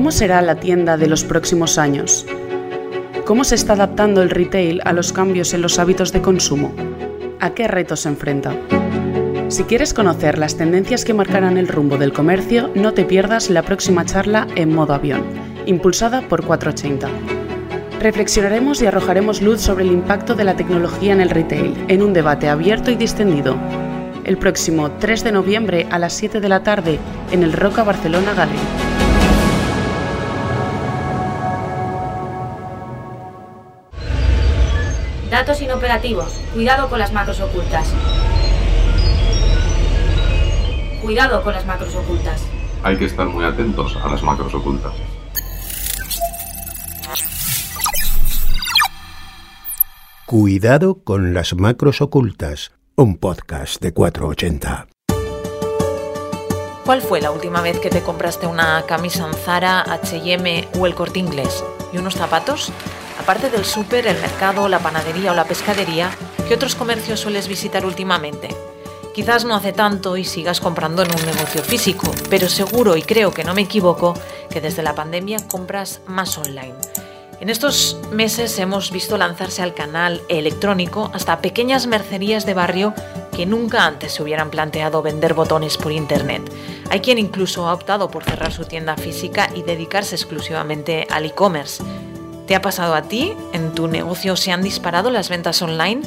¿Cómo será la tienda de los próximos años? ¿Cómo se está adaptando el retail a los cambios en los hábitos de consumo? ¿A qué retos se enfrenta? Si quieres conocer las tendencias que marcarán el rumbo del comercio, no te pierdas la próxima charla en modo avión, impulsada por 480. Reflexionaremos y arrojaremos luz sobre el impacto de la tecnología en el retail, en un debate abierto y distendido. El próximo 3 de noviembre a las 7 de la tarde en el Roca Barcelona Gallery. Datos inoperativos. Cuidado con las macros ocultas. Cuidado con las macros ocultas. Hay que estar muy atentos a las macros ocultas. Cuidado con las macros ocultas, un podcast de 480. ¿Cuál fue la última vez que te compraste una camisa en Zara, H&M o el Corte Inglés? ¿Y unos zapatos? Aparte del súper, el mercado, la panadería o la pescadería, ¿qué otros comercios sueles visitar últimamente? Quizás no hace tanto y sigas comprando en un negocio físico, pero seguro y creo que no me equivoco que desde la pandemia compras más online. En estos meses hemos visto lanzarse al canal electrónico hasta pequeñas mercerías de barrio que nunca antes se hubieran planteado vender botones por internet. Hay quien incluso ha optado por cerrar su tienda física y dedicarse exclusivamente al e-commerce. ¿Te ha pasado a ti? ¿En tu negocio se han disparado las ventas online?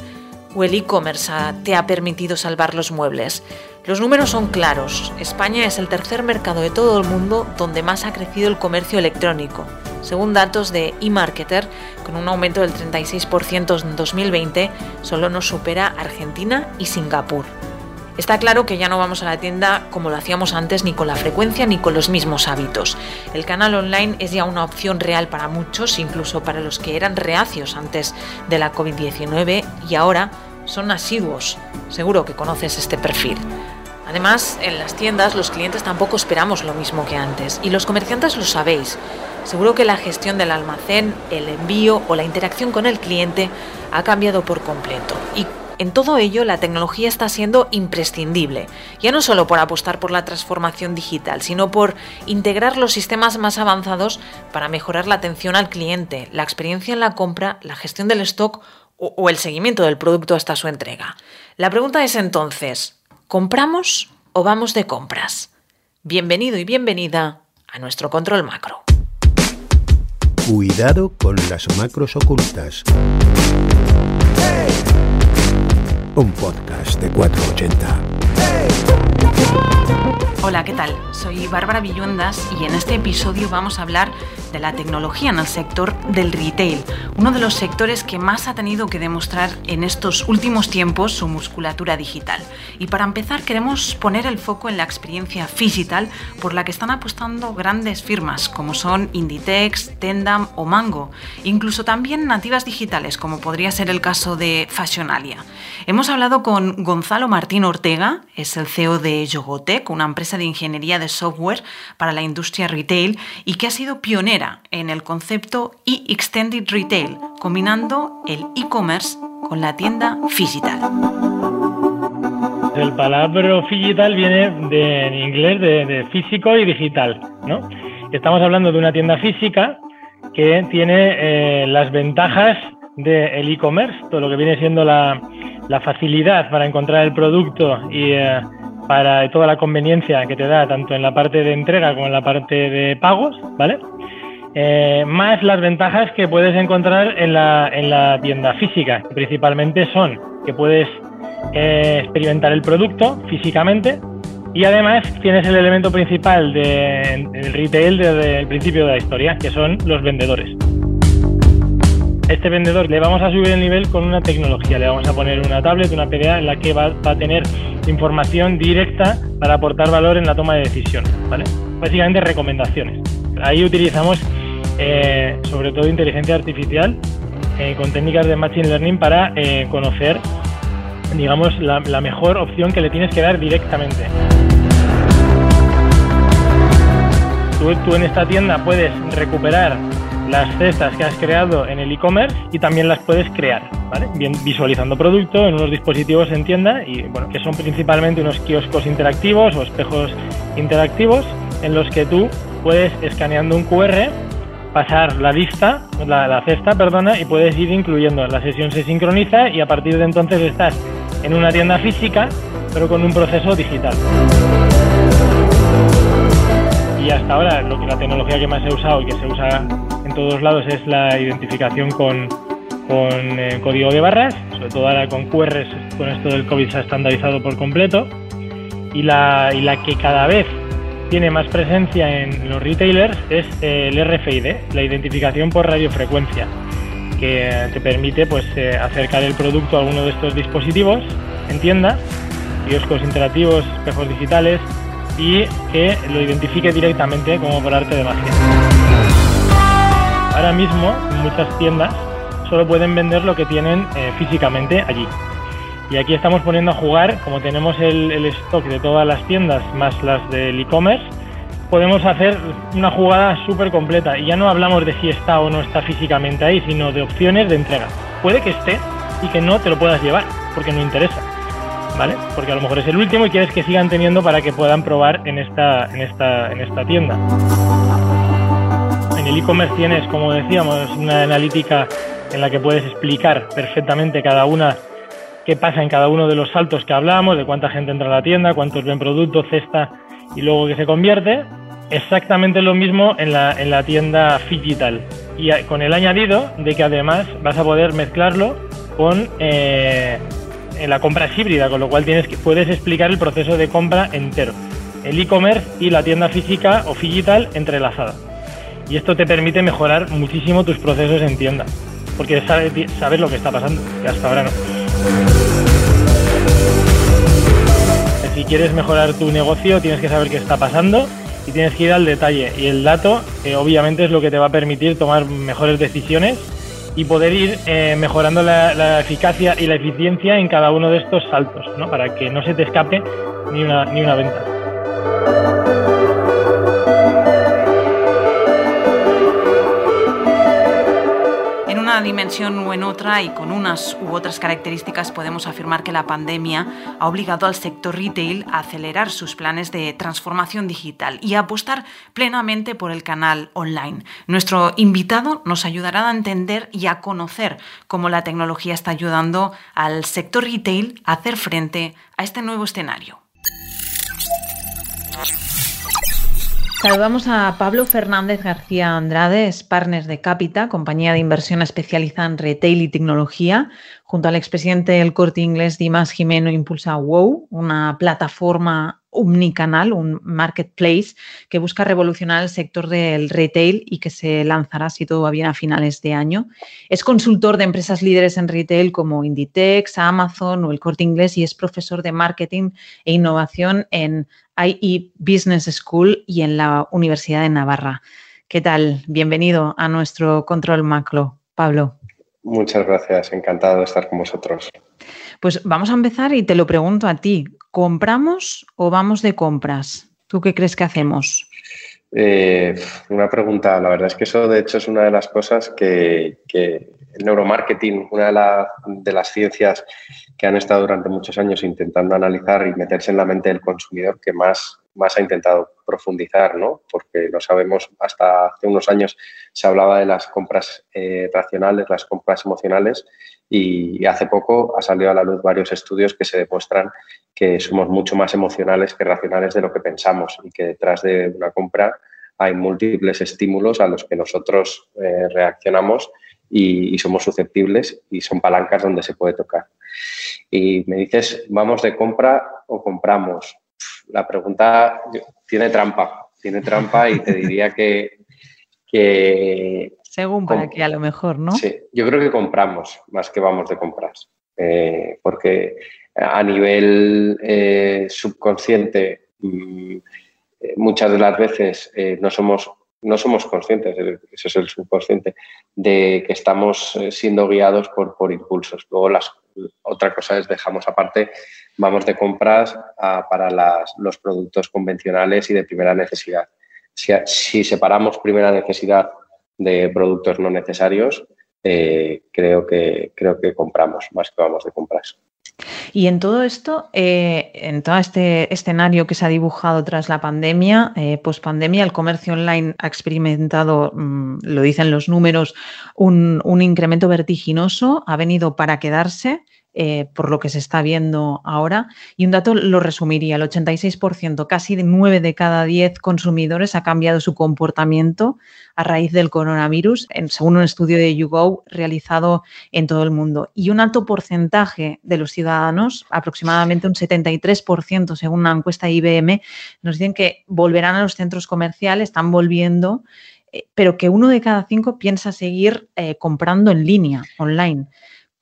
¿O el e-commerce te ha permitido salvar los muebles? Los números son claros. España es el tercer mercado de todo el mundo donde más ha crecido el comercio electrónico. Según datos de eMarketer, con un aumento del 36% en 2020, solo nos supera Argentina y Singapur. Está claro que ya no vamos a la tienda como lo hacíamos antes, ni con la frecuencia ni con los mismos hábitos. El canal online es ya una opción real para muchos, incluso para los que eran reacios antes de la COVID-19 y ahora son asiduos. Seguro que conoces este perfil. Además, en las tiendas los clientes tampoco esperamos lo mismo que antes y los comerciantes lo sabéis. Seguro que la gestión del almacén, el envío o la interacción con el cliente ha cambiado por completo. En todo ello la tecnología está siendo imprescindible, ya no solo por apostar por la transformación digital, sino por integrar los sistemas más avanzados para mejorar la atención al cliente, la experiencia en la compra, la gestión del stock o, el seguimiento del producto hasta su entrega. La pregunta es entonces, ¿compramos o vamos de compras? Bienvenido y bienvenida a nuestro control macro. Cuidado con las macros ocultas. Un podcast de 480. Hola, ¿qué tal? Soy Bárbara Villuendas y en este episodio vamos a hablar de la tecnología en el sector del retail, uno de los sectores que más ha tenido que demostrar en estos últimos tiempos su musculatura digital. Y para empezar queremos poner el foco en la experiencia digital por la que están apostando grandes firmas como son Inditex, Tendam o Mango, incluso también nativas digitales como podría ser el caso de Fashionalia. Hemos hablado con Gonzalo Martín Ortega, es el CEO de Yogotec, una empresa de ingeniería de software para la industria retail y que ha sido pionera en el concepto e-extended retail, combinando el e-commerce con la tienda digital. El palabra digital viene en inglés de, físico y digital, ¿no? Estamos hablando de una tienda física que tiene eh, las ventajas del e-commerce, todo lo que viene siendo la, facilidad para encontrar el producto y eh, para toda la conveniencia que te da tanto en la parte de entrega como en la parte de pagos, ¿vale? Eh, más las ventajas que puedes encontrar en la, en la tienda física, que principalmente son que puedes eh, experimentar el producto físicamente y además tienes el elemento principal del retail desde el principio de la historia, que son los vendedores este vendedor le vamos a subir el nivel con una tecnología, le vamos a poner una tablet, una PDA en la que va, a tener información directa para aportar valor en la toma de decisión, ¿vale? Básicamente recomendaciones. Ahí utilizamos eh, sobre todo inteligencia artificial eh, con técnicas de machine learning para eh, conocer, digamos, la, la mejor opción que le tienes que dar directamente. Tú, tú en esta tienda puedes recuperar las cestas que has creado en el e-commerce y también las puedes crear, ¿vale? Bien visualizando producto en unos dispositivos en tienda y bueno, que son principalmente unos kioscos interactivos o espejos interactivos en los que tú puedes escaneando un QR pasar la lista, la, la, cesta, perdona, y puedes ir incluyendo. La sesión se sincroniza y a partir de entonces estás en una tienda física, pero con un proceso digital. Y hasta ahora lo que la tecnología que más ha usado y que se usa todos lados es la identificación con, con eh, código de barras, sobre todo ahora con QRs, con esto del COVID se ha estandarizado por completo. Y la, y la que cada vez tiene más presencia en los retailers es el RFID, la identificación por radiofrecuencia, que te permite pues, eh, acercar el producto a alguno de estos dispositivos en tienda, kioscos interactivos, espejos digitales y que lo identifique directamente como por arte de magia. Ahora mismo, muchas tiendas solo pueden vender lo que tienen eh, físicamente allí. Y aquí estamos poniendo a jugar, como tenemos el, stock de todas las tiendas más las del e-commerce, podemos hacer una jugada súper completa. Y ya no hablamos de si está o no está físicamente ahí, sino de opciones de entrega. Puede que esté y que no te lo puedas llevar, porque no interesa. ¿Vale? Porque a lo mejor es el último y quieres que sigan teniendo para que puedan probar en esta, en esta, en esta tienda. El e-commerce tienes, como decíamos, una analítica en la que puedes explicar perfectamente cada una qué pasa en cada uno de los saltos que hablamos, de cuánta gente entra a la tienda, cuántos ven producto, cesta y luego que se convierte. Exactamente lo mismo en la, en la tienda digital y con el añadido de que además vas a poder mezclarlo con eh, la compra híbrida, con lo cual tienes que, puedes explicar el proceso de compra entero, el e-commerce y la tienda física o digital entrelazada. Y esto te permite mejorar muchísimo tus procesos en tienda, porque sabes, lo que está pasando, que hasta ahora no. Si quieres mejorar tu negocio, tienes que saber qué está pasando y tienes que ir al detalle. Y el dato, eh, obviamente, es lo que te va a permitir tomar mejores decisiones y poder ir eh, mejorando la, eficacia y la eficiencia en cada uno de estos saltos, ¿no? para que no se te escape ni una, ni una venta. Dimensión o en otra y con unas u otras características podemos afirmar que la pandemia ha obligado al sector retail a acelerar sus planes de transformación digital y a apostar plenamente por el canal online. Nuestro invitado nos ayudará a entender y a conocer cómo la tecnología está ayudando al sector retail a hacer frente a este nuevo escenario. Saludamos a Pablo Fernández García Andrade, es partner de Capita, compañía de inversión especializada en retail y tecnología. Junto al expresidente del Corte Inglés, Dimas Jimeno, impulsa WOW, una plataforma omnicanal, un marketplace que busca revolucionar el sector del retail y que se lanzará, si todo va bien, a finales de año. Es consultor de empresas líderes en retail como Inditex, Amazon o el Corte Inglés y es profesor de marketing e innovación en IE Business School y en la Universidad de Navarra. ¿Qué tal? Bienvenido a nuestro control macro, Pablo. Muchas gracias, encantado de estar con vosotros. Pues vamos a empezar y te lo pregunto a ti. ¿Compramos o vamos de compras? ¿Tú qué crees que hacemos? Eh, una pregunta, la verdad es que eso de hecho es una de las cosas que, el neuromarketing, una de, de, las ciencias que han estado durante muchos años intentando analizar y meterse en la mente del consumidor que más, más ha intentado profundizar, ¿no? Porque lo sabemos, hasta hace unos años se hablaba de las compras eh, racionales, las compras emocionales y hace poco ha salido a la luz varios estudios que se demuestran que somos mucho más emocionales que racionales de lo que pensamos y que detrás de una compra hay múltiples estímulos a los que nosotros eh, reaccionamos y, somos susceptibles y son palancas donde se puede tocar. Y me dices, ¿vamos de compra o compramos? La pregunta tiene trampa, tiene trampa y te diría que... Según para qué a lo mejor, ¿no? Sí, yo creo que compramos más que vamos de compras, eh, porque a nivel eh, subconsciente mm, muchas de las veces no somos no somos conscientes, ese es el subconsciente, de que estamos eh, siendo guiados por, por impulsos. Luego las, otra cosa es dejamos aparte, vamos de compras para los productos convencionales y de primera necesidad. Si, separamos primera necesidad de productos no necesarios, eh, creo, que, creo que compramos más que vamos de compras. Y en todo esto, eh, en todo este escenario que se ha dibujado tras la pandemia, eh, el comercio online ha experimentado, mm, lo dicen los números, un incremento vertiginoso, ha venido para quedarse. Eh, por lo que se está viendo ahora. Y un dato lo resumiría, el 86%, casi 9 de cada 10 consumidores ha cambiado su comportamiento a raíz del coronavirus, según un estudio de YouGo realizado en todo el mundo. Y un alto porcentaje de los ciudadanos, aproximadamente un 73%, según una encuesta de IBM, nos dicen que volverán a los centros comerciales, están volviendo eh, pero que uno de cada cinco piensa seguir eh, comprando en línea, online.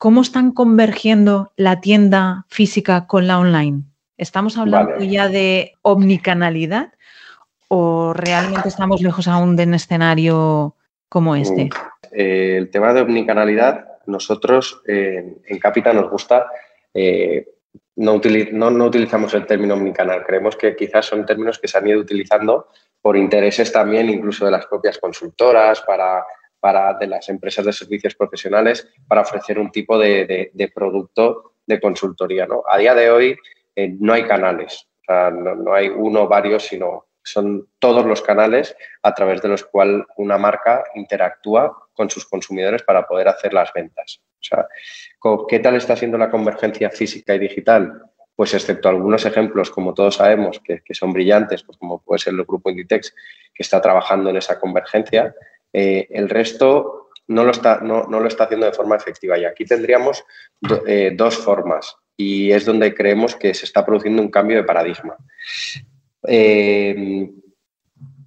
¿Cómo están convergiendo la tienda física con la online? ¿Estamos hablando ya de omnicanalidad o realmente estamos lejos aún de un escenario como este? Eh, el tema de omnicanalidad, nosotros en Capita nos gusta, eh, no, no, utilizamos el término omnicanal, creemos que quizás son términos que se han ido utilizando por intereses también incluso de las propias consultoras para para, de las empresas de servicios profesionales para ofrecer un tipo de, producto de consultoría. ¿no? A día de hoy eh, no hay canales, no, hay uno o varios, sino son todos los canales a través de los cuales una marca interactúa con sus consumidores para poder hacer las ventas. O sea, ¿qué tal está siendo la convergencia física y digital? Pues excepto algunos ejemplos, como todos sabemos, que, que son brillantes, pues como puede ser el grupo Inditex, que está trabajando en esa convergencia, eh, el resto no lo, está, no, lo está haciendo de forma efectiva. Y aquí tendríamos eh, dos formas y es donde creemos que se está produciendo un cambio de paradigma. Eh,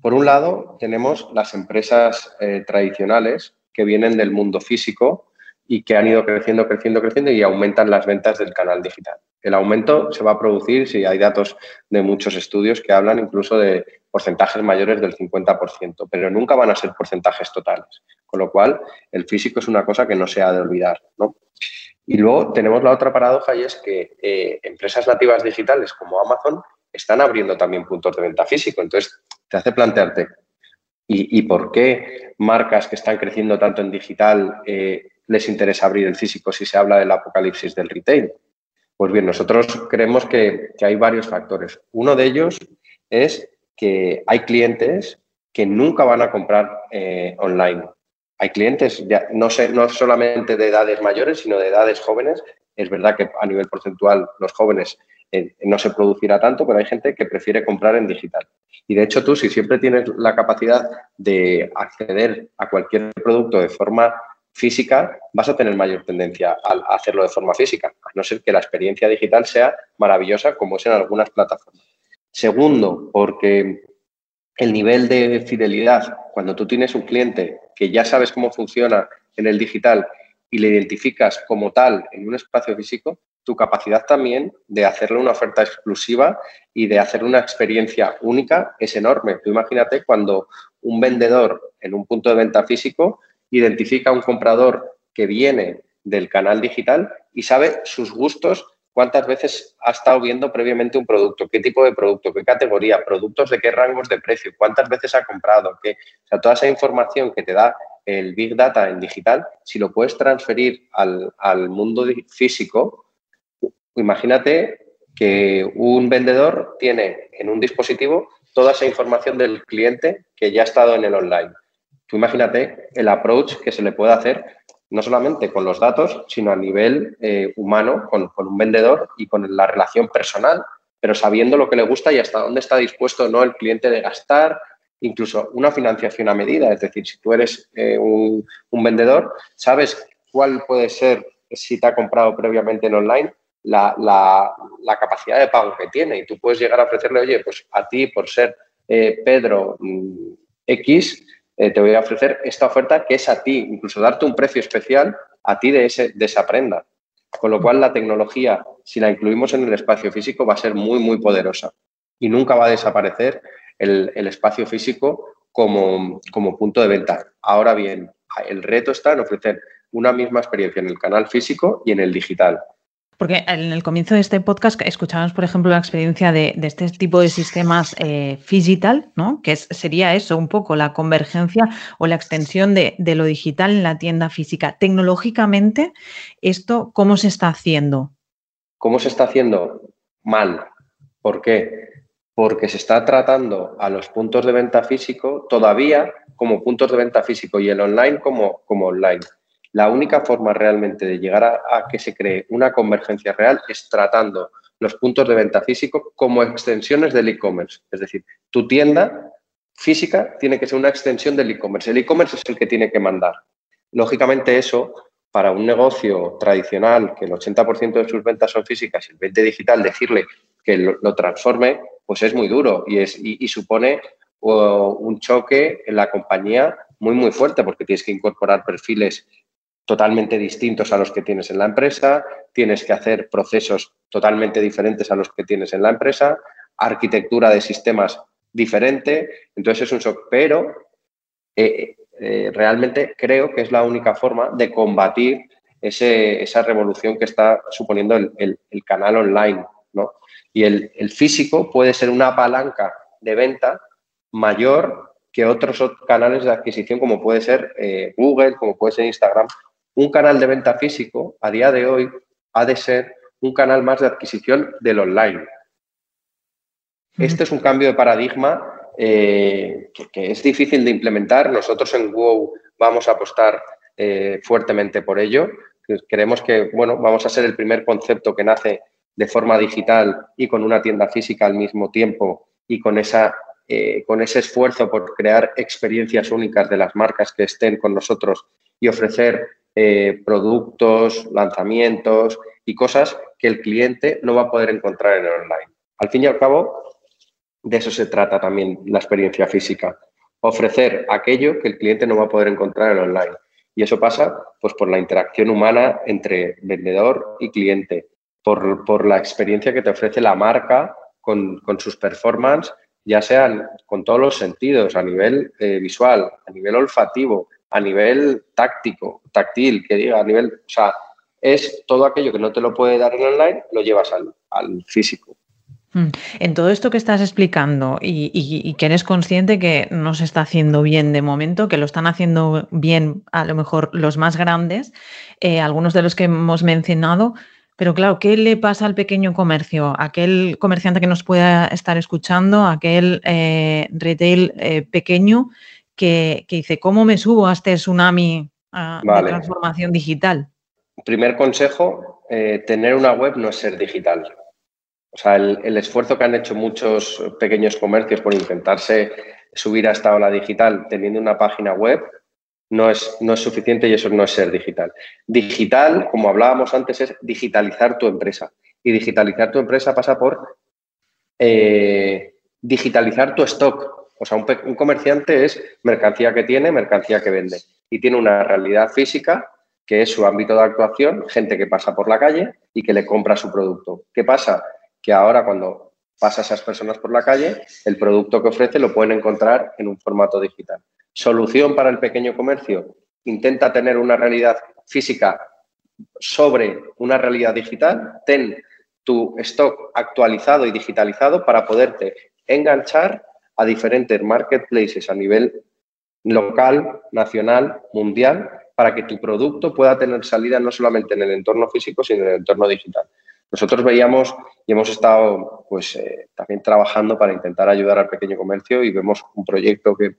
por un lado, tenemos las empresas tradicionales que vienen del mundo físico y que han ido creciendo, creciendo, creciendo y aumentan las ventas del canal digital. El aumento se va a producir si hay datos de muchos estudios que hablan incluso de porcentajes mayores del 50%, pero nunca van a ser porcentajes totales. Con lo cual, el físico es una cosa que no se ha de olvidar. Y luego tenemos la otra paradoja y es que eh, empresas nativas digitales como Amazon están abriendo también puntos de venta físico. Entonces, te hace plantearte, ¿y, por qué marcas que están creciendo tanto en digital eh, les interesa abrir el físico si se habla del apocalipsis del retail? Pues bien, nosotros creemos que, hay varios factores. Uno de ellos es que hay clientes que nunca van a comprar eh, online. Hay clientes, no, sé, no solamente de edades mayores, sino de edades jóvenes. Es verdad que a nivel porcentual los jóvenes eh, no se producirá tanto, pero hay gente que prefiere comprar en digital. Y de hecho tú, si siempre tienes la capacidad de acceder a cualquier producto de forma física, vas a tener mayor tendencia a hacerlo de forma física, a no ser que la experiencia digital sea maravillosa como es en algunas plataformas. Segundo, porque el nivel de fidelidad, cuando tú tienes un cliente que ya sabes cómo funciona en el digital y le identificas como tal en un espacio físico, tu capacidad también de hacerle una oferta exclusiva y de hacer una experiencia única es enorme. Tú imagínate cuando un vendedor en un punto de venta físico identifica a un comprador que viene del canal digital y sabe sus gustos, cuántas veces ha estado viendo previamente un producto, qué tipo de producto, qué categoría, productos de qué rangos de precio, cuántas veces ha comprado, qué, o sea, toda esa información que te da el Big Data en digital, si lo puedes transferir al, al mundo físico, imagínate que un vendedor tiene en un dispositivo toda esa información del cliente que ya ha estado en el online Tú imagínate el approach que se le puede hacer no solamente con los datos, sino a nivel eh, humano, con, un vendedor y con la relación personal, pero sabiendo lo que le gusta y hasta dónde está dispuesto no el cliente de gastar, incluso una financiación a medida. Es decir, si tú eres eh, un, vendedor, sabes cuál puede ser, si te ha comprado previamente en online, la, la, capacidad de pago que tiene. Y tú puedes llegar a ofrecerle, oye, pues a ti por ser eh, Pedro mm, X, eh, te voy a ofrecer esta oferta que es a ti, incluso darte un precio especial a ti de, ese, esa prenda. Con lo cual la tecnología, si la incluimos en el espacio físico, va a ser muy, muy poderosa y nunca va a desaparecer el, espacio físico como punto de venta. Ahora bien, el reto está en ofrecer una misma experiencia en el canal físico y en el digital. Porque en el comienzo de este podcast escuchábamos, por ejemplo, la experiencia de, este tipo de sistemas eh, digital, ¿no? Que sería eso, un poco la convergencia o la extensión de, lo digital en la tienda física. Tecnológicamente, ¿esto cómo se está haciendo? ¿Cómo se está haciendo? Mal. ¿Por qué? Porque se está tratando a los puntos de venta físico todavía como puntos de venta físico y el online como, como online. La única forma realmente de llegar a, a que se cree una convergencia real es tratando los puntos de venta físico como extensiones del e-commerce. Es decir, tu tienda física tiene que ser una extensión del e-commerce. El e-commerce es el que tiene que mandar. Lógicamente eso, para un negocio tradicional que el 80% de sus ventas son físicas y el 20% digital, decirle que lo, transforme, pues es muy duro y, es, y, supone un choque en la compañía muy, muy fuerte porque tienes que incorporar perfiles totalmente distintos a los que tienes en la empresa, tienes que hacer procesos totalmente diferentes a los que tienes en la empresa, arquitectura de sistemas diferente, entonces es un shock, pero eh, eh, realmente creo que es la única forma de combatir esa revolución que está suponiendo el, canal online, ¿no? Y el, físico puede ser una palanca de venta mayor que otros canales de adquisición como puede ser eh, Google, como puede ser Instagram. Un canal de venta físico a día de hoy ha de ser un canal más de adquisición del online. Este es un cambio de paradigma eh, que, es difícil de implementar. Nosotros en WOW vamos a apostar eh, fuertemente por ello. Creemos que bueno, vamos a ser el primer concepto que nace de forma digital y con una tienda física al mismo tiempo y con, esa, eh, con ese esfuerzo por crear experiencias únicas de las marcas que estén con nosotros y ofrecer productos, lanzamientos y cosas que el cliente no va a poder encontrar en el online. Al fin y al cabo, de eso se trata también la experiencia física. Ofrecer aquello que el cliente no va a poder encontrar en online. Y eso pasa pues, por la interacción humana entre vendedor y cliente, por, la experiencia que te ofrece la marca con, sus performances, ya sean con todos los sentidos, a nivel eh, visual, a nivel olfativo, a nivel táctico, táctil, que diga, a nivel, o sea, es todo aquello que no te lo puede dar en online, lo llevas al físico. Mm. En todo esto que estás explicando y, que eres consciente que no se está haciendo bien de momento, que lo están haciendo bien a lo mejor los más grandes, eh, algunos de los que hemos mencionado, pero claro, ¿qué le pasa al pequeño comercio? Aquel comerciante que nos pueda estar escuchando, aquel eh, retail eh, pequeño que, dice, ¿cómo me subo a este tsunami de transformación digital? Primer consejo, tener una web no es ser digital. O sea, el, esfuerzo que han hecho muchos pequeños comercios por intentarse subir a esta ola digital teniendo una página web no es, no es suficiente y eso no es ser digital. Digital, como hablábamos antes, es digitalizar tu empresa. Y digitalizar tu empresa pasa por eh, digitalizar tu stock. O sea, un, un comerciante es mercancía que tiene, mercancía que vende. Y tiene una realidad física que es su ámbito de actuación, gente que pasa por la calle y que le compra su producto. ¿Qué pasa? que ahora cuando pasa esas personas por la calle, el producto que ofrece lo pueden encontrar en un formato digital. Solución para el pequeño comercio, intenta tener una realidad física sobre una realidad digital, ten tu stock actualizado y digitalizado para poderte enganchar a diferentes marketplaces a nivel local, nacional, mundial, para que tu producto pueda tener salida no solamente en el entorno físico, sino en el entorno digital. Nosotros veíamos y hemos estado pues, eh, también trabajando para intentar ayudar al pequeño comercio y vemos un proyecto que,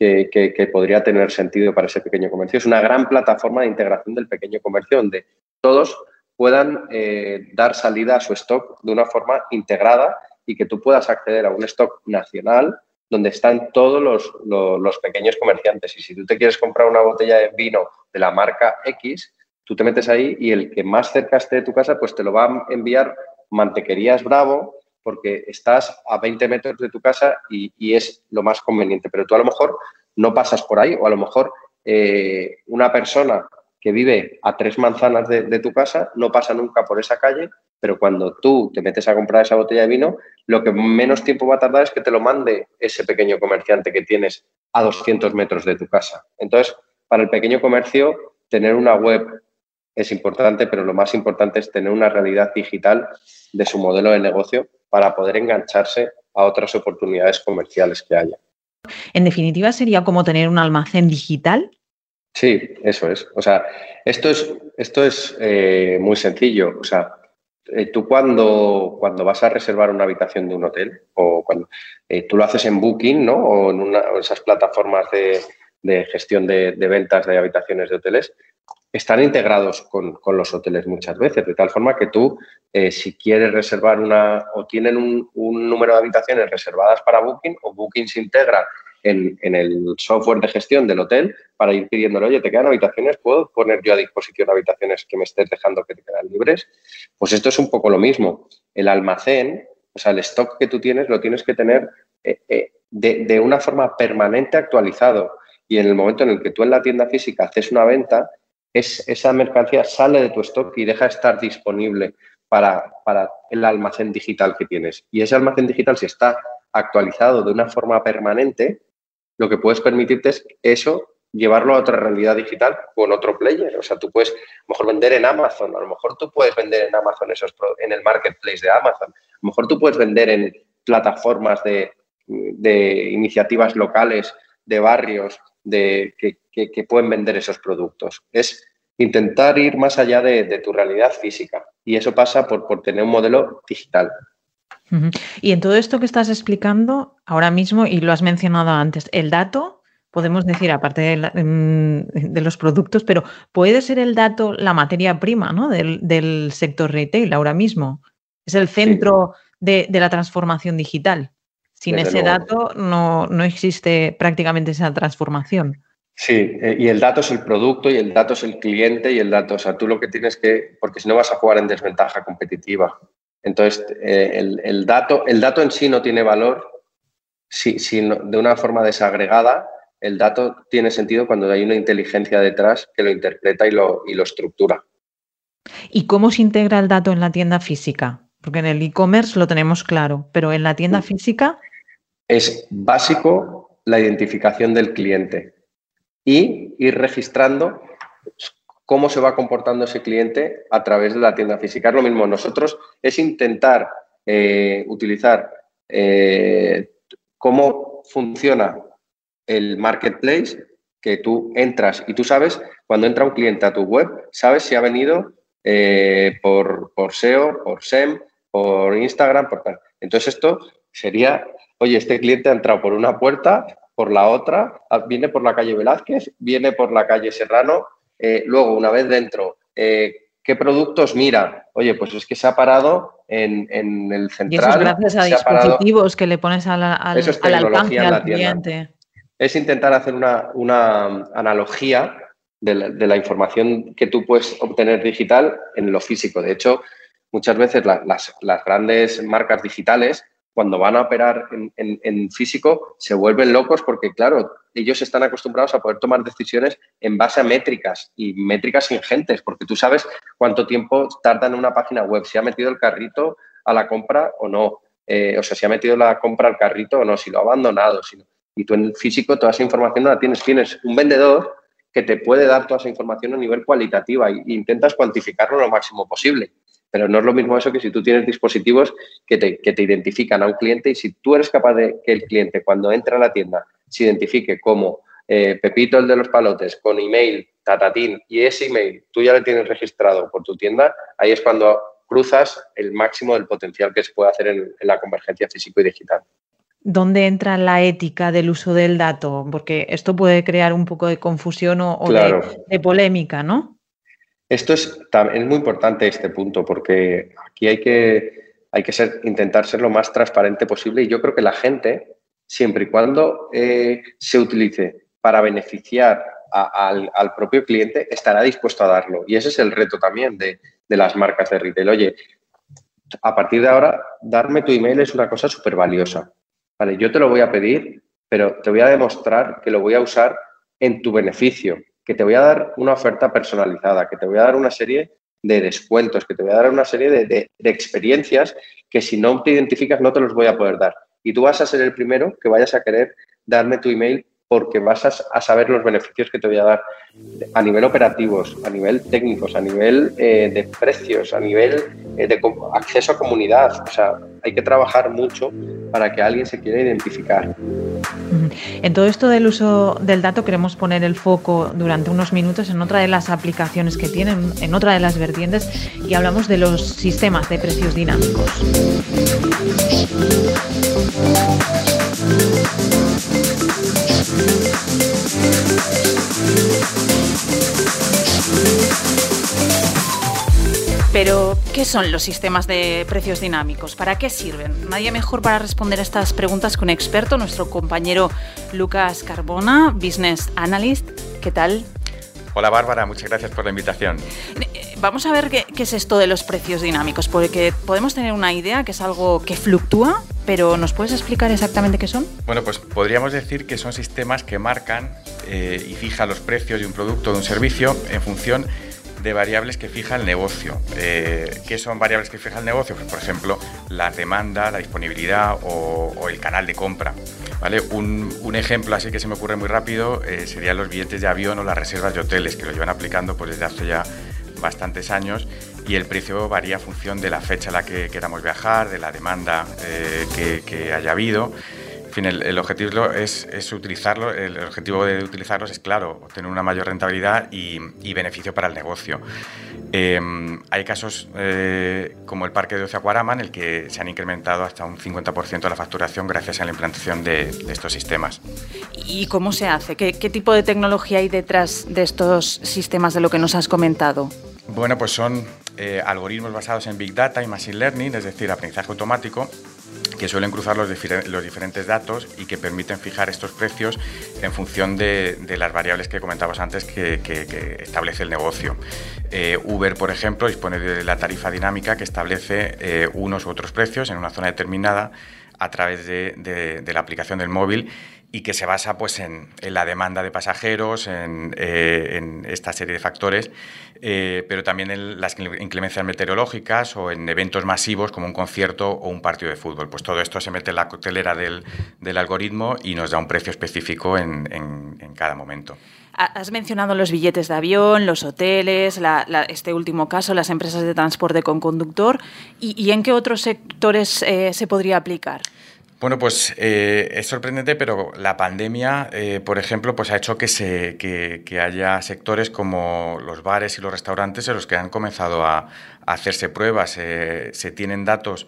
que, podría tener sentido para ese pequeño comercio. Es una gran plataforma de integración del pequeño comercio donde todos puedan eh, dar salida a su stock de una forma integrada y que tú puedas acceder a un stock nacional donde están todos los, los pequeños comerciantes. Y si tú te quieres comprar una botella de vino de la marca X, tú te metes ahí y el que más cerca esté de tu casa, pues te lo va a enviar Mantequerías Bravo porque estás a 20 metros de tu casa y, es lo más conveniente. Pero tú a lo mejor no pasas por ahí o a lo mejor eh, una persona que vive a tres manzanas de, de, tu casa no pasa nunca por esa calle, pero cuando tú te metes a comprar esa botella de vino, lo que menos tiempo va a tardar es que te lo mande ese pequeño comerciante que tienes a 200 metros de tu casa. Entonces, para el pequeño comercio, tener una web es importante, pero lo más importante es tener una realidad digital de su modelo de negocio para poder engancharse a otras oportunidades comerciales que haya. En definitiva, sería como tener un almacén digital. Sí, eso es. O sea, esto es, esto es eh, muy sencillo. O sea, eh, tú cuando, cuando vas a reservar una habitación de un hotel o cuando eh, tú lo haces en Booking, ¿no? O en una, esas plataformas de, gestión de, ventas de habitaciones de hoteles, están integrados con, los hoteles muchas veces, de tal forma que tú, eh, si quieres reservar una o tienen un, un, número de habitaciones reservadas para Booking o Booking se integra en, el software de gestión del hotel para ir pidiéndole, oye, ¿te quedan habitaciones? ¿Puedo poner yo a disposición habitaciones que me estés dejando que te quedan libres? Pues esto es un poco lo mismo. El almacén, o sea, el stock que tú tienes, lo tienes que tener eh, eh, de, una forma permanente actualizado. Y en el momento en el que tú en la tienda física haces una venta, es, esa mercancía sale de tu stock y deja de estar disponible para, para el almacén digital que tienes. Y ese almacén digital, si está actualizado de una forma permanente, lo que puedes permitirte es eso, llevarlo a otra realidad digital con otro player. O sea, tú puedes, a lo mejor vender en Amazon, a lo mejor tú puedes vender en Amazon esos en el marketplace de Amazon, a lo mejor tú puedes vender en plataformas de, iniciativas locales, de barrios, de, que, pueden vender esos productos. Es intentar ir más allá de, tu realidad física y eso pasa por, por tener un modelo digital. Y en todo esto que estás explicando ahora mismo, y lo has mencionado antes, el dato, podemos decir, aparte de, mm, los productos, pero puede ser el dato la materia prima ¿no? del, sector retail ahora mismo. Es el centro de, la transformación digital. Sin ese dato no, no existe prácticamente esa transformación. Sí, eh, y el dato es el producto y el dato es el cliente y el dato, o sea, tú lo que tienes que, porque si no vas a jugar en desventaja competitiva. Entonces, eh, el, dato, el dato en sí no tiene valor si, de una forma desagregada. El dato tiene sentido cuando hay una inteligencia detrás que lo interpreta y lo, y lo estructura. ¿Y cómo se integra el dato en la tienda física? Porque en el e-commerce lo tenemos claro, pero en la tienda física. Es básico la identificación del cliente y ir registrando cómo se va comportando ese cliente a través de la tienda física. Es lo mismo, nosotros es intentar eh, utilizar eh, cómo funciona el marketplace, que tú entras y tú sabes, cuando entra un cliente a tu web, sabes si ha venido eh, por, por SEO, por SEM, por Instagram, por tal. Entonces esto sería, oye, este cliente ha entrado por una puerta, por la otra, viene por la calle Velázquez, viene por la calle Serrano, eh, luego, una vez dentro, eh, ¿qué productos mira? Oye, pues es que se ha parado en, el central. Y eso es gracias a dispositivos que le pones al, al, alcance al cliente. Es intentar hacer una, analogía de la, información que tú puedes obtener digital en lo físico. De hecho, muchas veces las, las grandes marcas digitales cuando van a operar en, físico se vuelven locos porque, claro, ellos están acostumbrados a poder tomar decisiones en base a métricas y métricas ingentes, porque tú sabes cuánto tiempo tarda en una página web, si ha metido el carrito a la compra o no, eh, o sea, si ha metido la compra al carrito o no, si lo ha abandonado. Y tú en físico toda esa información no la tienes. Tienes un vendedor que te puede dar toda esa información a nivel cualitativa e intentas cuantificarlo lo máximo posible. Pero no es lo mismo eso que si tú tienes dispositivos que te, que te identifican a un cliente y si tú eres capaz de que el cliente cuando entra a la tienda se identifique como eh, Pepito el de los palotes con email, tatatín y ese email tú ya lo tienes registrado por tu tienda, ahí es cuando cruzas el máximo del potencial que se puede hacer en, la convergencia físico y digital. ¿Dónde entra la ética del uso del dato? Porque esto puede crear un poco de confusión o, de, polémica, ¿no? Esto es, es muy importante este punto porque aquí hay que, hay que ser, intentar ser lo más transparente posible y yo creo que la gente, siempre y cuando eh, se utilice para beneficiar al, propio cliente, estará dispuesto a darlo. Y ese es el reto también de, las marcas de retail. Oye, a partir de ahora, darme tu email es una cosa súper valiosa. Vale, yo te lo voy a pedir, pero te voy a demostrar que lo voy a usar en tu beneficio que te voy a dar una oferta personalizada, que te voy a dar una serie de descuentos, que te voy a dar una serie de, experiencias que si no te identificas no te los voy a poder dar. Y tú vas a ser el primero que vayas a querer darme tu email porque vas a, saber los beneficios que te voy a dar a nivel operativos, a nivel técnicos, a nivel eh, de precios, a nivel eh, de acceso a comunidad. O sea, hay que trabajar mucho para que alguien se quiera identificar. En todo esto del uso del dato queremos poner el foco durante unos minutos en otra de las aplicaciones que tienen, en otra de las vertientes, y hablamos de los sistemas de precios dinámicos. Pero, ¿qué son los sistemas de precios dinámicos? ¿Para qué sirven? Nadie mejor para responder a estas preguntas que un experto, nuestro compañero Lucas Carbona, Business Analyst. ¿Qué tal? Hola Bárbara, muchas gracias por la invitación. Vamos a ver qué, qué, es esto de los precios dinámicos, porque podemos tener una idea que es algo que fluctúa, pero ¿nos puedes explicar exactamente qué son? Bueno, pues podríamos decir que son sistemas que marcan eh, y fijan los precios de un producto o de un servicio en función de variables que fija el negocio. Eh, ¿Qué son variables que fija el negocio? Pues, por ejemplo, la demanda, la disponibilidad o, el canal de compra. ¿vale? Un, ejemplo así que se me ocurre muy rápido eh, serían los billetes de avión o las reservas de hoteles, que lo llevan aplicando pues, desde hace ya bastantes años y el precio varía en función de la fecha a la que queramos viajar, de la demanda eh, que haya habido fin, el, objetivo es, utilizarlo, el objetivo de utilizarlos es claro, obtener una mayor rentabilidad y, beneficio para el negocio. Em, hay casos eh, como el parque de ocio Aquarama en el que se han incrementado hasta un 50% la facturación gracias a la implantación de, estos sistemas. ¿Y cómo se hace? ¿Qué, tipo de tecnología hay detrás de estos sistemas de lo que nos has comentado? Bueno, pues son eh, algoritmos basados en Big Data y Machine Learning, es decir, aprendizaje automático, que suelen cruzar los, diferentes datos y que permiten fijar estos precios en función de, las variables que comentabas antes que, establece el negocio. Eh, Uber, por ejemplo, dispone de la tarifa dinámica que establece eh, unos u otros precios en una zona determinada a través de, la aplicación del móvil y que se basa pues, en, la demanda de pasajeros, en, eh, esta serie de factores, eh, pero también en las inclemencias meteorológicas o en eventos masivos como un concierto o un partido de fútbol. Pues todo esto se mete en la coctelera del, algoritmo y nos da un precio específico en, cada momento. Has mencionado los billetes de avión, los hoteles, este último caso, las empresas de transporte con conductor. ¿Y, en qué otros sectores eh, se podría aplicar? Bueno, pues eh, es sorprendente, pero la pandemia, eh, por ejemplo, pues ha hecho que, se, que, haya sectores como los bares y los restaurantes en los que han comenzado a, hacerse pruebas. Eh, se tienen datos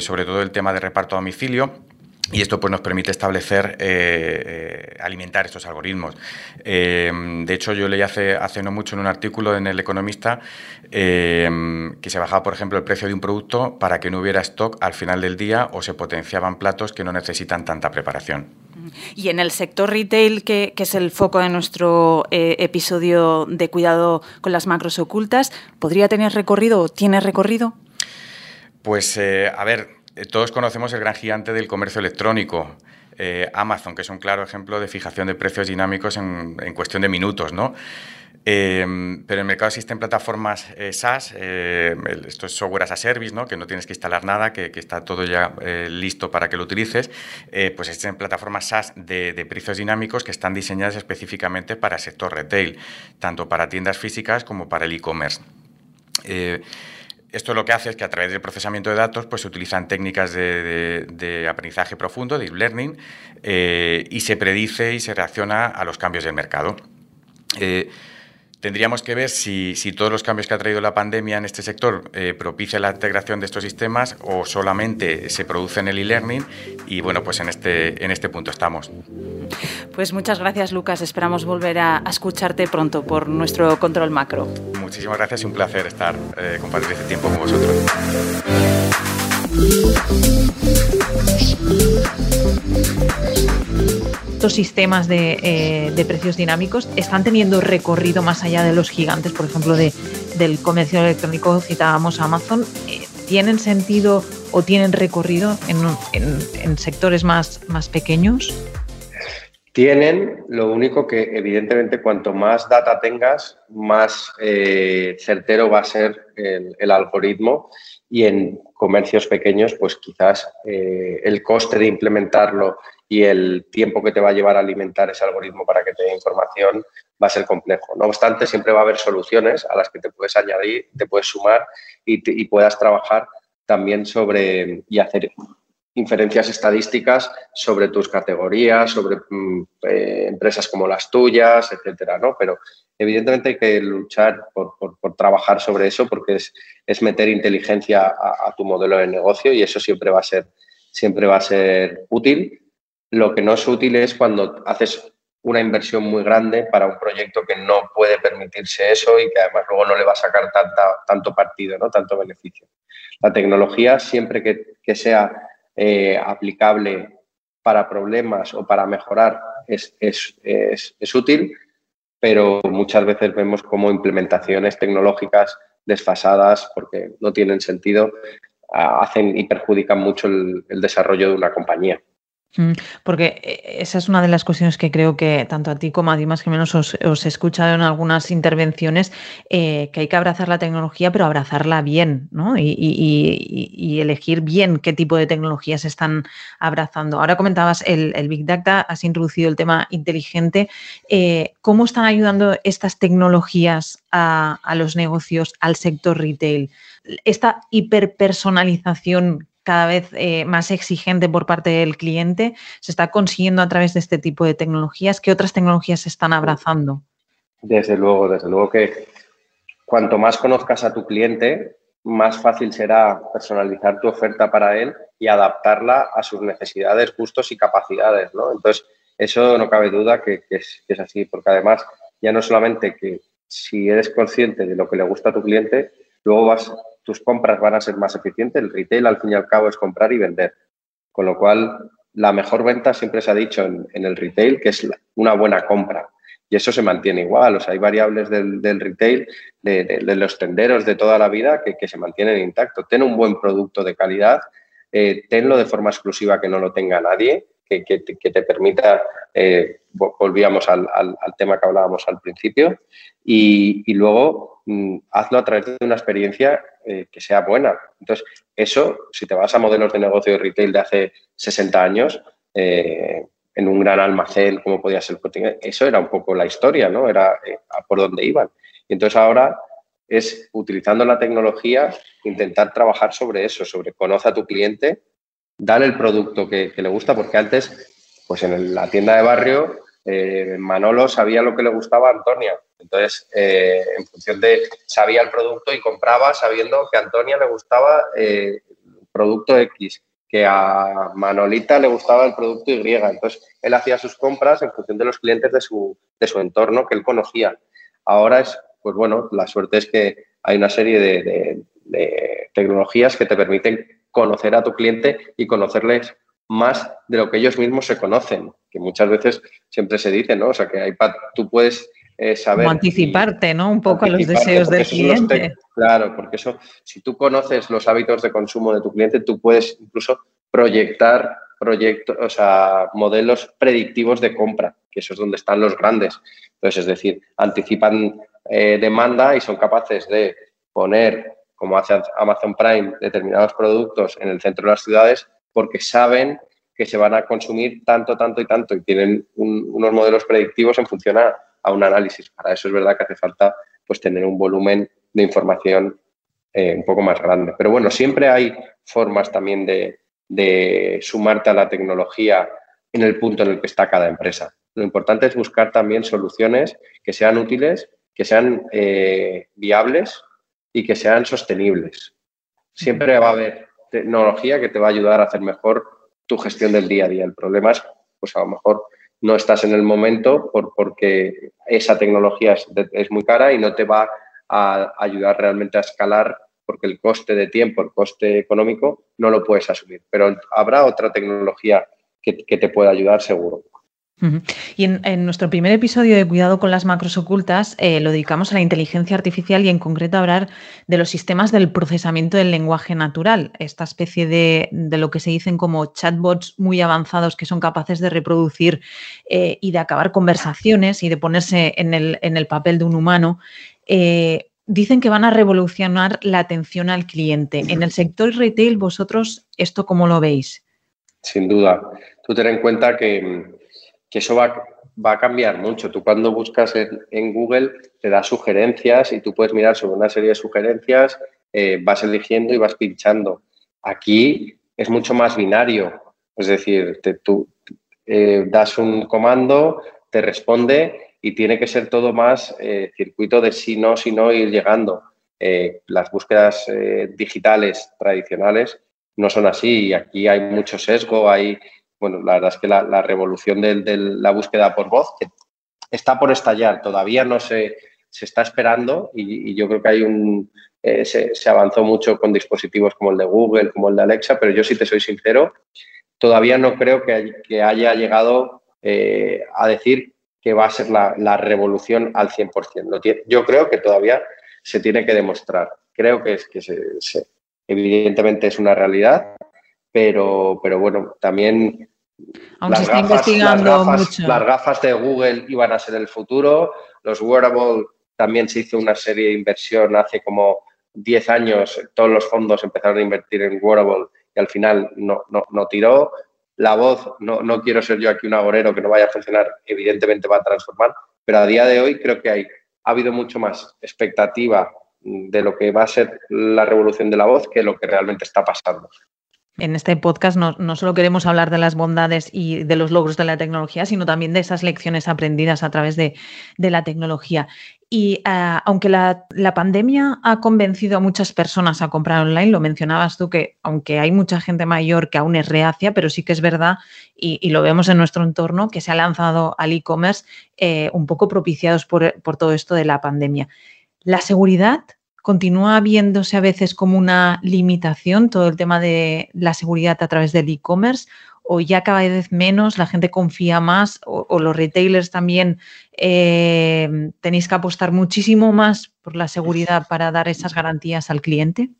sobre todo el tema de reparto a domicilio y esto pues, nos permite establecer, eh, eh, alimentar estos algoritmos. Eh, de hecho, yo leí hace, hace no mucho en un artículo en El Economista que se bajaba, por ejemplo, el precio de un producto para que no hubiera stock al final del día o se potenciaban platos que no necesitan tanta preparación. Y en el sector retail, que, que es el foco de nuestro episodio de cuidado con las macros ocultas, ¿podría tener recorrido o tiene recorrido? Pues, a ver, todos conocemos el gran gigante del comercio electrónico, eh, Amazon, que es un claro ejemplo de fijación de precios dinámicos en, cuestión de minutos, ¿no? Eh, pero en el mercado existen plataformas SaaS, esto es software as a service, ¿no? que no tienes que instalar nada, que, está todo ya listo para que lo utilices. pues existen plataformas SaaS de, de, precios dinámicos que están diseñadas específicamente para el sector retail, tanto para tiendas físicas como para el e-commerce. Esto lo que hace es que a través del procesamiento de datos pues, se utilizan técnicas de, aprendizaje profundo, deep learning, eh, y se predice y se reacciona a los cambios del mercado. Eh, tendríamos que ver si, todos los cambios que ha traído la pandemia en este sector eh, propician la integración de estos sistemas o solamente se produce en el e-learning y bueno, pues en este, en este punto estamos. Pues muchas gracias Lucas, esperamos volver a, escucharte pronto por nuestro control macro. Muchísimas gracias y un placer estar eh, compartir este tiempo con vosotros estos sistemas eh, de, precios dinámicos están teniendo recorrido más allá de los gigantes, por ejemplo, de, del comercio electrónico, citábamos Amazon, eh, ¿tienen sentido o tienen recorrido en, sectores más, más pequeños? Tienen, lo único que evidentemente cuanto más data tengas, más eh, certero va a ser el, algoritmo y en comercios pequeños, pues quizás el coste de implementarlo y el tiempo que te va a llevar a alimentar ese algoritmo para que te dé información va a ser complejo. No obstante, siempre va a haber soluciones a las que te puedes añadir, te puedes sumar y, puedas trabajar también sobre y hacer inferencias estadísticas sobre tus categorías, sobre mm, eh, empresas como las tuyas, etcétera, ¿no? Pero evidentemente hay que luchar por, trabajar sobre eso porque es, es meter inteligencia a, a, tu modelo de negocio y eso siempre va a ser, siempre va a ser útil. Lo que no es útil es cuando haces una inversión muy grande para un proyecto que no puede permitirse eso y que además luego no le va a sacar tanto partido, ¿no? tanto beneficio. La tecnología, siempre que, sea eh, aplicable para problemas o para mejorar, es, es, útil, pero muchas veces vemos como implementaciones tecnológicas desfasadas, porque no tienen sentido, hacen y perjudican mucho el desarrollo de una compañía. Mm, porque eh, esa es una de las cuestiones que creo que tanto a ti como a Dimas que menos os, he escuchado en algunas intervenciones, eh, que hay que abrazar la tecnología, pero abrazarla bien, ¿no? Y, elegir bien qué tipo de tecnologías están abrazando. Ahora comentabas el, Big Data, has introducido el tema inteligente. Eh, ¿Cómo están ayudando estas tecnologías a, a los negocios, al sector retail? Esta hiperpersonalización cada vez eh, más exigente por parte del cliente, se está consiguiendo a través de este tipo de tecnologías. ¿Qué otras tecnologías se están abrazando? Desde luego, desde luego que cuanto más conozcas a tu cliente, más fácil será personalizar tu oferta para él y adaptarla a sus necesidades, gustos y capacidades. ¿no? Entonces, eso no cabe duda que, es, que es así, porque además ya no solamente que si eres consciente de lo que le gusta a tu cliente, luego vas tus compras van a ser más eficientes. El retail, al fin y al cabo, es comprar y vender. Con lo cual, la mejor venta siempre se ha dicho en, el retail que es una buena compra. Y eso se mantiene igual. O sea, hay variables del, retail, de, los tenderos de toda la vida que, se mantienen intactos. Ten un buen producto de calidad, eh, tenlo de forma exclusiva que no lo tenga nadie, que, te permita, eh, volvíamos al, tema que hablábamos al principio, y, luego mm, hazlo a través de una experiencia eh, que sea buena. Entonces, eso, si te vas a modelos de negocio de retail de hace 60 años, eh, en un gran almacén como podía ser eso era un poco la historia, ¿no? Era por dónde iban. Y entonces ahora es, utilizando la tecnología, intentar trabajar sobre eso, sobre conoce a tu cliente, dale el producto que, le gusta, porque antes, pues en la tienda de barrio, Manolo sabía lo que le gustaba a Antonia entonces, eh, en función de, sabía el producto y compraba sabiendo que a Antonia le gustaba el eh, producto X, que a Manolita le gustaba el producto Y. Entonces, él hacía sus compras en función de los clientes de su, de su entorno que él conocía. Ahora es, pues bueno, la suerte es que hay una serie de, de tecnologías que te permiten conocer a tu cliente y conocerles más de lo que ellos mismos se conocen, que muchas veces siempre se dice, ¿no? O sea, que hay, tú puedes eh, saber. anticiparte, ¿no? Un poco a los deseos del cliente. claro, porque eso, si tú conoces los hábitos de consumo de tu cliente, tú puedes incluso proyectar proyectos, o sea, modelos predictivos de compra, que eso es donde están los grandes. Entonces, es decir, anticipan eh, demanda y son capaces de poner, como hace Amazon Prime, determinados productos en el centro de las ciudades porque saben que se van a consumir tanto, tanto y tanto y tienen unos modelos predictivos en función a, a un análisis. Para eso es verdad que hace falta pues, tener un volumen de información eh, un poco más grande. Pero bueno, siempre hay formas también de, sumarte a la tecnología en el punto en el que está cada empresa. Lo importante es buscar también soluciones que sean útiles, que sean eh, viables y que sean sostenibles. Siempre va a haber tecnología que te va a ayudar a hacer mejor tu gestión del día a día. El problema es, pues a lo mejor no estás en el momento por, porque esa tecnología es, muy cara y no te va a ayudar realmente a escalar porque el coste de tiempo, el coste económico, no lo puedes asumir. Pero habrá otra tecnología que, que te pueda ayudar seguro. Y en, nuestro primer episodio de Cuidado con las macros ocultas eh, lo dedicamos a la inteligencia artificial y en concreto a hablar de los sistemas del procesamiento del lenguaje natural, esta especie de, lo que se dicen como chatbots muy avanzados que son capaces de reproducir eh, y de acabar conversaciones y de ponerse en el, papel de un humano. Eh, dicen que van a revolucionar la atención al cliente. En el sector retail, vosotros, ¿esto cómo lo veis? sin duda. Tú ten en cuenta que, eso va, va, a cambiar mucho. Tú cuando buscas en, Google te da sugerencias y tú puedes mirar sobre una serie de sugerencias, eh, vas eligiendo y vas pinchando. Aquí es mucho más binario. Es decir, tú eh, das un comando, te responde y tiene que ser todo más eh, circuito de sí, no, sí, no, ir llegando. Las búsquedas digitales tradicionales no son así y aquí hay mucho sesgo, hay, bueno, la verdad es que la, revolución de, la búsqueda por voz está por estallar, todavía no se, se está esperando y, yo creo que hay un, se, se, avanzó mucho con dispositivos como el de Google, como el de Alexa, pero yo si te soy sincero, todavía no creo que, haya llegado eh, a decir que va a ser la, revolución al 100%. Yo creo que todavía se tiene que demostrar. Creo que, es, que evidentemente es una realidad, pero, pero bueno, también las, gafas, las gafas de Google iban a ser el futuro, los wearables también se hizo una serie de inversión hace como 10 años, todos los fondos empezaron a invertir en wearable y al final no, no, tiró. La voz, no, no, quiero ser yo aquí un agorero que no vaya a funcionar, evidentemente va a transformar, pero a día de hoy creo que hay, ha habido mucho más expectativa de lo que va a ser la revolución de la voz que lo que realmente está pasando. En este podcast no, solo queremos hablar de las bondades y de los logros de la tecnología, sino también de esas lecciones aprendidas a través de, la tecnología. Y ah, aunque la, pandemia ha convencido a muchas personas a comprar online, lo mencionabas tú que aunque hay mucha gente mayor que aún es reacia, pero sí que es verdad, y, lo vemos en nuestro entorno, que se ha lanzado al e-commerce eh, un poco propiciados por todo esto de la pandemia. La seguridad continúa viéndose a veces como una limitación, todo el tema de la seguridad a través del e-commerce, o ya cada vez menos, la gente confía más o, los retailers también eh, tenéis que apostar muchísimo más por la seguridad para dar esas garantías al cliente?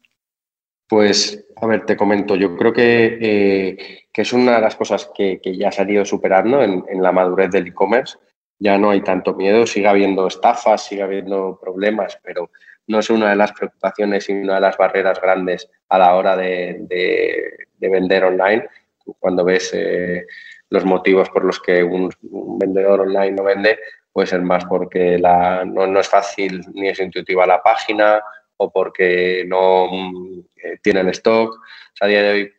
Pues, a ver, te comento, yo creo que, eh, es una de las cosas que, ya se han ido superando en, la madurez del e-commerce. Ya no hay tanto miedo, sigue habiendo estafas, sigue habiendo problemas, pero no es una de las preocupaciones y una de las barreras grandes a la hora de vender online cuando ves eh, los motivos por los que un, vendedor online no vende, puede ser más porque la, no, es fácil ni es intuitiva la página o porque no eh, tienen stock. a día de hoy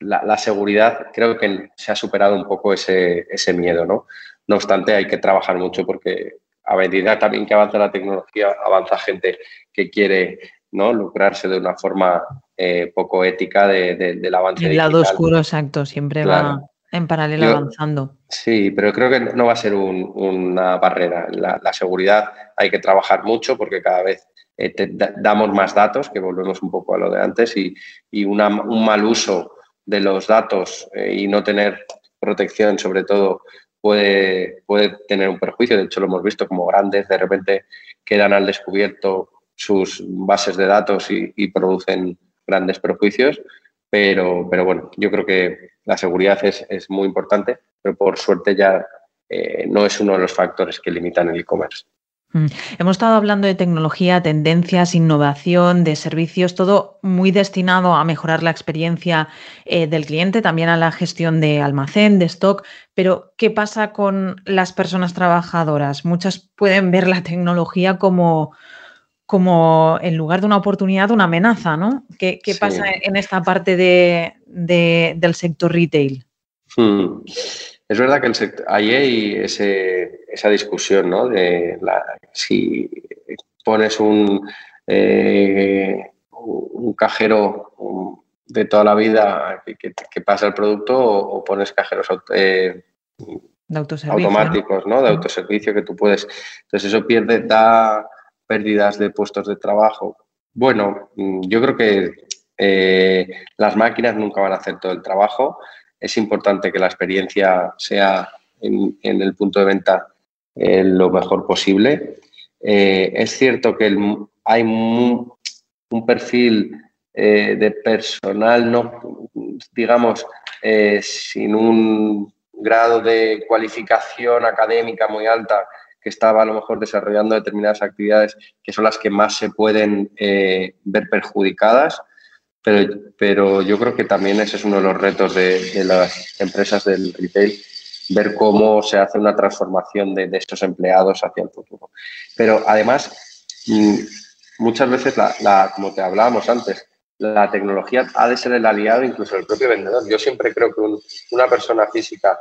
la, seguridad creo que se ha superado un poco ese, ese miedo, ¿no? No obstante, hay que trabajar mucho porque a medida también que avanza la tecnología, avanza gente que quiere ¿no? lucrarse de una forma eh, poco ética de, del avance. El lado oscuro, exacto, siempre va en paralelo avanzando. Sí, pero creo que no va a ser una barrera. La, seguridad hay que trabajar mucho porque cada vez eh, damos más datos, que volvemos un poco a lo de antes, y, un mal uso de los datos eh, y no tener protección, sobre todo, puede, puede tener un perjuicio. De hecho, lo hemos visto como grandes, de repente quedan al descubierto sus bases de datos y producen grandes perjuicios, pero, pero bueno, yo creo que la seguridad es, es muy importante, pero por suerte ya eh, no es uno de los factores que limitan el e-commerce. Mm. Hemos estado hablando de tecnología, tendencias, innovación, de servicios, todo muy destinado a mejorar la experiencia eh, del cliente, también a la gestión de almacén, de stock. Pero, ¿qué pasa con las personas trabajadoras? Muchas pueden ver la tecnología como, como en lugar de una oportunidad, una amenaza, ¿no? ¿Qué, pasa en esta parte de, del sector retail? Hmm. Es verdad que el sector, ahí hay esa discusión, ¿no? De si pones un, eh, un cajero de toda la vida que, pasa el producto o, pones cajeros eh, automáticos, ¿no? De autoservicio que tú puedes. Entonces eso pierde, da pérdidas de puestos de trabajo. Bueno, mm, yo creo que eh, las máquinas nunca van a hacer todo el trabajo. Es importante que la experiencia sea en, el punto de venta eh, lo mejor posible. Eh, es cierto que hay un, perfil de personal, no, digamos, sin un grado de cualificación académica muy alta que estaba a lo mejor desarrollando determinadas actividades que son las que más se pueden eh, ver perjudicadas. Pero, pero yo creo que también ese es uno de los retos de, las empresas del retail, ver cómo se hace una transformación de, de estos empleados hacia el futuro. Pero además, mm, muchas veces, la, como te hablábamos antes, la tecnología ha de ser el aliado incluso del propio vendedor. Yo siempre creo que una persona física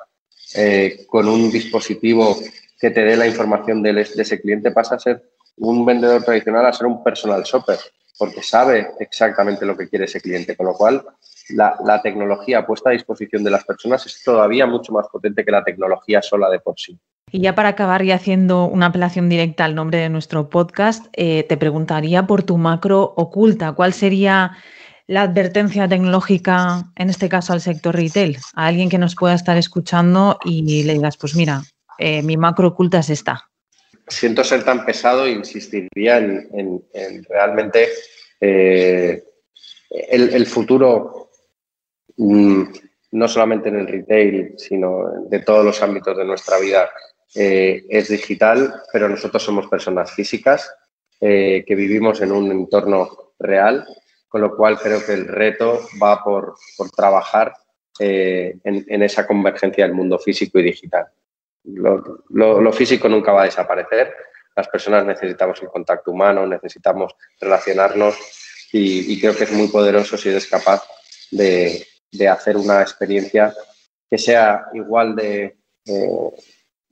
eh, con un dispositivo que te dé la información de, ese cliente pasa a ser un vendedor tradicional a ser un personal shopper, porque sabe exactamente lo que quiere ese cliente, con lo cual la, tecnología puesta a disposición de las personas es todavía mucho más potente que la tecnología sola de por sí. Y ya para acabar y haciendo una apelación directa al nombre de nuestro podcast, eh, te preguntaría por tu macro oculta. ¿Cuál sería la advertencia tecnológica, en este caso al sector retail? A alguien que nos pueda estar escuchando y le digas, pues mira, eh, mi macro oculta es esta. Siento ser tan pesado e insistiría en, realmente eh, el, futuro, mm, no solamente en el retail, sino de todos los ámbitos de nuestra vida, eh, es digital, pero nosotros somos personas físicas que vivimos en un entorno real, con lo cual creo que el reto va por, trabajar en, esa convergencia del mundo físico y digital. Lo, físico nunca va a desaparecer. Las personas necesitamos el contacto humano, necesitamos relacionarnos y, creo que es muy poderoso si eres capaz de, hacer una experiencia que sea igual de, eh,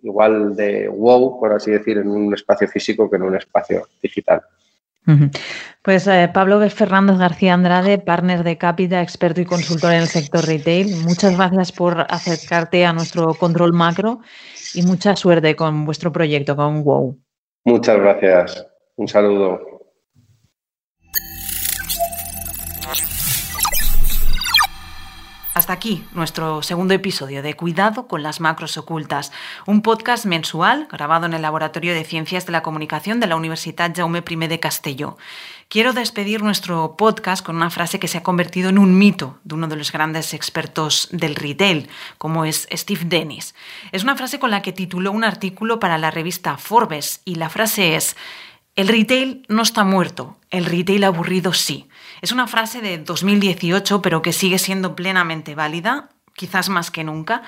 igual de wow, por así decir, en un espacio físico que en un espacio digital. Pues eh, Pablo Fernández García Andrade, partner de Capita, experto y consultor en el sector retail, muchas gracias por acercarte a nuestro control macro y mucha suerte con vuestro proyecto, con WOW. Muchas gracias. Un saludo. Hasta aquí nuestro segundo episodio de Cuidado con las macros ocultas, un podcast mensual grabado en el Laboratorio de Ciencias de la Comunicación de la Universidad Jaume I de Castelló. Quiero despedir nuestro podcast con una frase que se ha convertido en un mito de uno de los grandes expertos del retail, como es Steve Dennis. Es una frase con la que tituló un artículo para la revista Forbes y la frase es el retail no está muerto, el retail aburrido sí. Es una frase de 2018, pero que sigue siendo plenamente válida, quizás más que nunca.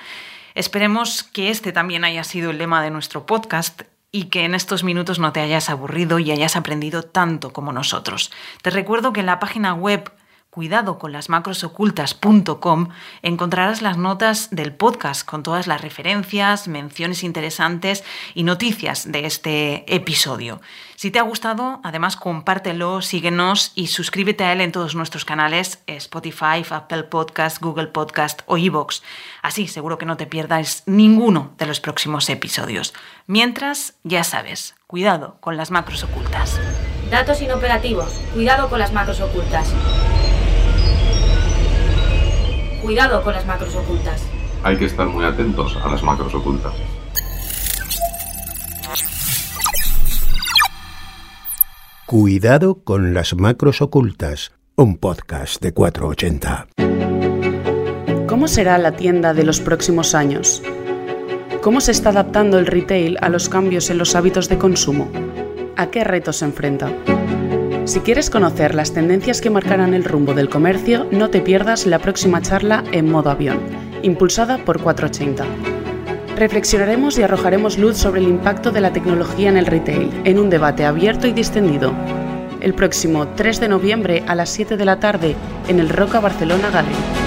Esperemos que este también haya sido el lema de nuestro podcast y que en estos minutos no te hayas aburrido y hayas aprendido tanto como nosotros. Te recuerdo que en la página web cuidado con las macrosocultas.com encontrarás las notas del podcast con todas las referencias, menciones interesantes y noticias de este episodio. Si te ha gustado, además compártelo, síguenos y suscríbete a él en todos nuestros canales Spotify, Apple Podcast, Google Podcast o iVoox. Así seguro que no te pierdas ninguno de los próximos episodios. Mientras, ya sabes, cuidado con las macros ocultas. Datos inoperativos. Cuidado con las macros ocultas. Cuidado con las macros ocultas. Hay que estar muy atentos a las macros ocultas. Cuidado con las macros ocultas, un podcast de 480. ¿Cómo será la tienda de los próximos años? ¿Cómo se está adaptando el retail a los cambios en los hábitos de consumo? ¿A qué retos se enfrenta? Si quieres conocer las tendencias que marcarán el rumbo del comercio, no te pierdas la próxima charla en modo avión, impulsada por 480. Reflexionaremos y arrojaremos luz sobre el impacto de la tecnología en el retail, en un debate abierto y distendido. El próximo 3 de noviembre a las 7 de la tarde en el Roca Barcelona Gallery.